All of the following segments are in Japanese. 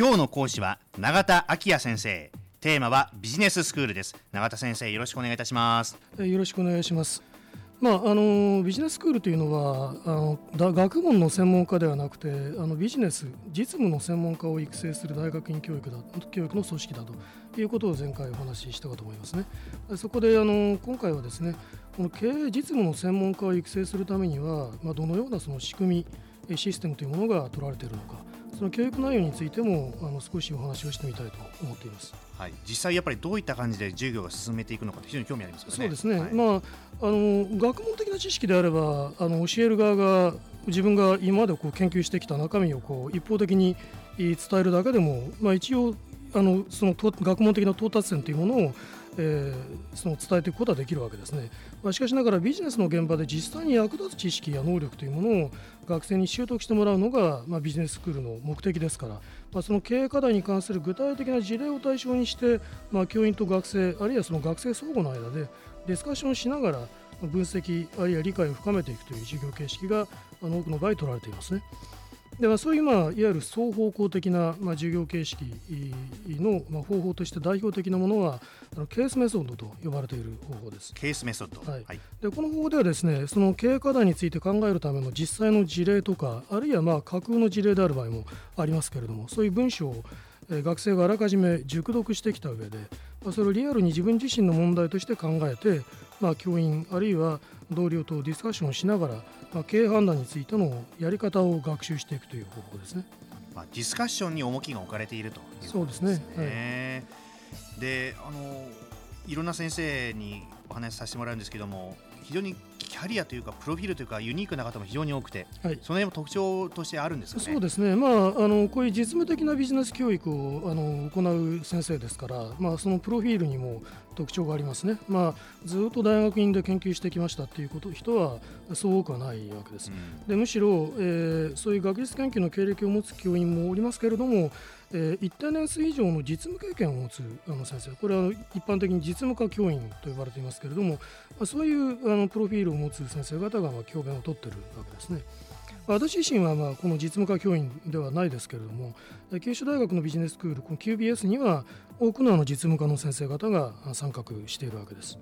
今日の講師は永田昭也先生。テーマはビジネススクールです。永田先生よろしくお願いいたします。よろしくお願いします。まあ、あのビジネススクールというのはあの学問の専門家ではなくてあのビジネス実務の専門家を育成する大学院教育だ教育の組織だということを前回お話ししたかと思いますね。そこであの今回はですねこの経営実務の専門家を育成するためには、まあ、どのようなその仕組みシステムというものが取られているのかその教育内容についてもあの少しお話をしてみたいと思っています。はい、実際やっぱりどういった感じで授業が進めていくのか非常に興味あります、ね、そうですね。はい、まああの学問的な知識であればあの教える側が自分が今までこう研究してきた中身をこう一方的に伝えるだけでも、まあ、一応あのその学問的な到達点というものをえー、その伝えていくことはできるわけですね、まあ、しかしながらビジネスの現場で実際に役立つ知識や能力というものを学生に習得してもらうのが、まあ、ビジネススクールの目的ですから、まあ、その経営課題に関する具体的な事例を対象にして、ま、教員と学生あるいはその学生相互の間でディスカッションしながら分析あるいは理解を深めていくという授業形式があの多くの場合取られていますね。ではそういう、まあ、いわゆる双方向的な、まあ、授業形式の、まあ、方法として代表的なものはあのケースメソッドと呼ばれている方法です。ケースメソッド、はい、はい、でこの方法ではですねその経営課題について考えるための実際の事例とかあるいはまあ架空の事例である場合もありますけれどもそういう文章を学生があらかじめ熟読してきた上でそれをリアルに自分自身の問題として考えて、まあ、教員あるいは同僚とディスカッションをしながら、まあ、経営判断についてのやり方を学習していくという方法ですね。まあ、ディスカッションに重きが置かれているということですね。そうですね、はい、であのいろんな先生にお話しさせてもらうんですけども非常にキャリアというかプロフィールというかユニークな方も非常に多くて、はい、その辺も特徴としてあるんですか、ね、そうですね、まあ、あのこういう実務的なビジネス教育をあの行う先生ですから、まあ、そのプロフィールにも特徴がありますね、まあ、ずっと大学院で研究してきましたっていうこと人はそう多くはないわけです。うん、でむしろ、えー、そういう学術研究の経歴を持つ教員もおりますけれども、えー、一定年数以上の実務経験を持つあの先生。これは一般的に実務科教員と呼ばれていますけれども、まあ、そういうあのプロフィールを持つ先生方がまあ教鞭を取ってるわけですね。私自身はまあこの実務家教員ではないですけれども九州大学のビジネススクールこの QBS には多くのあの実務家の先生方が参画しているわけです。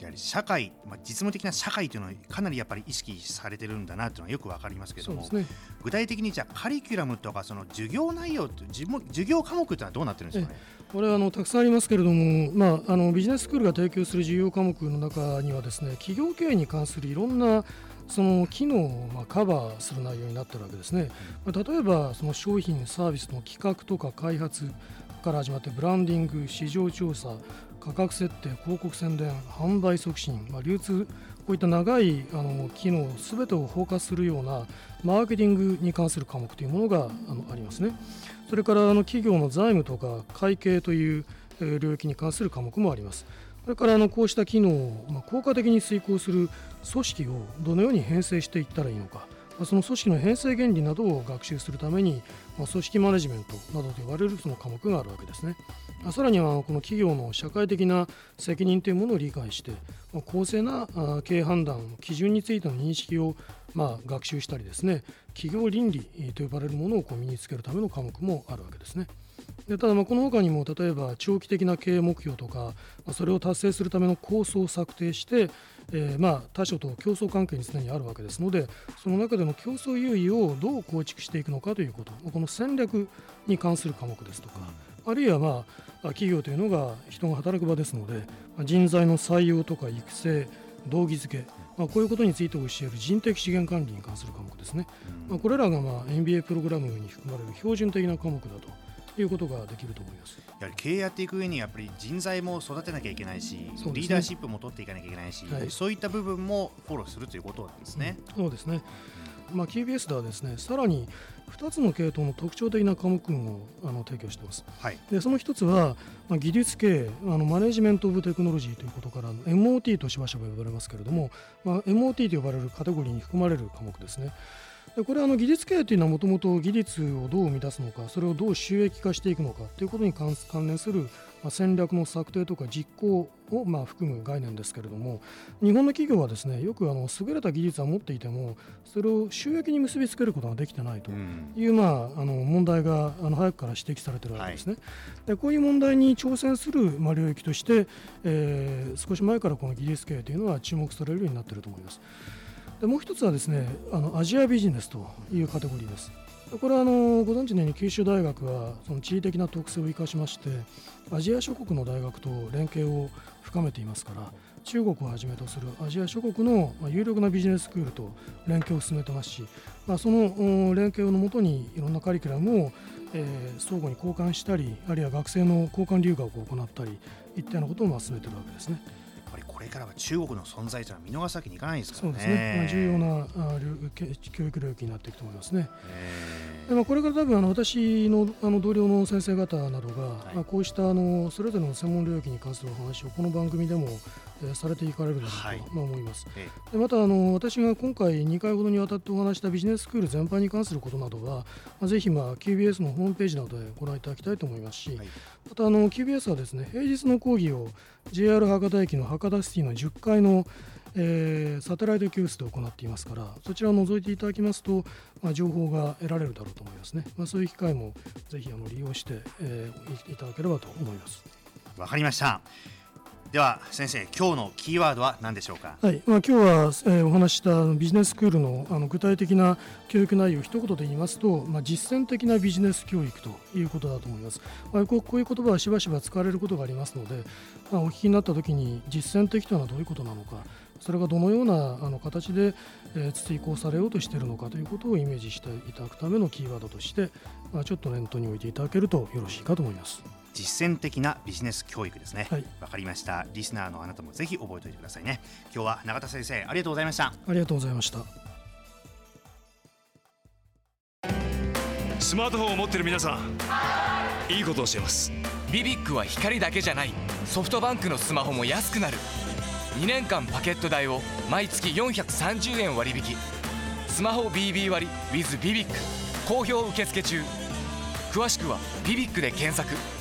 やはり社会、まあ、実務的な社会というのはかなりやっぱり意識されてるんだなというのはよくわかりますけれども、ね、具体的にじゃあカリキュラムとかその授業内容授業科目というのはどうなってるんですかね？これはあのたくさんありますけれども、まあ、あのビジネススクールが提供する授業科目の中にはですね企業経営に関するいろんなその機能をまカバーする内容になっているわけですね。ま例えばその商品サービスの企画とか開発から始まってブランディング市場調査価格設定広告宣伝販売促進、まあ、流通こういった長いあの機能すべてを包括するようなマーケティングに関する科目というものがあのありますねそれからあの企業の財務とか会計という領域に関する科目もありますそれからあのこうした機能をま効果的に遂行する組織をどのように編成していったらいいのかその組織の編成原理などを学習するために、ま組織マネジメントなどと呼ばれるその科目があるわけですね。さらにはこの企業の社会的な責任というものを理解して、公正な経営判断、基準についての認識をま学習したりですね、企業倫理と呼ばれるものをこう身につけるための科目もあるわけですね。でただまあこの他にも例えば長期的な経営目標とかそれを達成するための構想を策定して、えー、まあ他社と競争関係に常にあるわけですのでその中での競争優位をどう構築していくのかということ。この戦略に関する科目ですとかあるいはまあ企業というのが人が働く場ですので人材の採用とか育成動機づけ、まあ、こういうことについて教える人的資源管理に関する科目ですね、まあ、これらがまあ MBA プログラムに含まれる標準的な科目だということができると思います。やはり経営やっていく上にやっぱり人材も育てなきゃいけないし、ね、リーダーシップも取っていかなきゃいけないし、はい、そういった部分もフォローするということなんですね。うん、そうですね、まあ、KBS ではですねさらに2つの系統の特徴的な科目をあの提供しています、はい、でその1つは、まあ、技術系あのマネジメント・オブ・テクノロジーということから MOT としばしば呼ばれますけれども、まあ、MOT と呼ばれるカテゴリーに含まれる科目ですねでこれはあの技術経営というのはもともと技術をどう生み出すのかそれをどう収益化していくのかということに関連する戦略の策定とか実行をまあ含む概念ですけれども日本の企業はですねよくあの優れた技術は持っていてもそれを収益に結びつけることができてないという、まあ、あの問題があの早くから指摘されているわけですね、はい、でこういう問題に挑戦する、まあ、領域として、えー、少し前からこの技術経営というのは注目されるようになっていると思います。でもう一つはですねあのアジアビジネスというカテゴリーです。これはあのご存知のように九州大学はその地理的な特性を生かしましてアジア諸国の大学と連携を深めていますから中国をはじめとするアジア諸国の有力なビジネススクールと連携を進めてますし、まあ、その連携のもとにいろんなカリキュラムを、えー、相互に交換したりあるいは学生の交換留学を行ったりいったようなことをま進めているわけですね。これからは中国の存在というのは見逃すわけにいかないですからね。そうですね。まあ、重要なあ教育領域になっていくと思いますね。でまあ、これから多分あの私のあの同僚の先生方などが、はい、まあ、こうしたあのそれぞれの専門領域に関するお話をこの番組でも、えー、されていかれるだろうと、はい、まあ、思います。でまたあの私が今回2回ほどにわたってお話したビジネススクール全般に関することなどは、まあ、ぜひ、まあ、QBS のホームページなどでご覧いただきたいと思いますし、はい、またあの QBS はですね平日の講義を JR 博多駅の博多シティの10階のえー、サテライト教室で行っていますからそちらを覗いていただきますと、まあ、情報が得られるだろうと思いますね、まあ、そういう機会もぜひあの利用して、えー、いただければと思います。わかりました。では先生今日のキーワードは何でしょうか？はい。まあ今日は、えー、お話したビジネススクールのあの具体的な教育内容を一言で言いますと、まあ、実践的なビジネス教育ということだと思います、まあ、こうこういう言葉はしばしば使われることがありますので、まあ、お聞きになった時に実践的というのはどういうことなのかそれがどのようなあの形で、えー、追行されようとしているのかということをイメージしていただくためのキーワードとして、まあ、ちょっと念頭に置いていただけるとよろしいかと思います。実践的なビジネス教育ですね。わ、はい、かりました。リスナーのあなたもぜひ覚えておいてくださいね。今日は永田先生ありがとうございました。ありがとうございました。スマートフォンを持っている皆さん、いいことをしています。ビビックは光だけじゃない。ソフトバンクのスマホも安くなる。2年間パケット代を毎月430円割引。スマホ BB 割 with ビビック好評受付中。詳しくは「ビビック」で検索。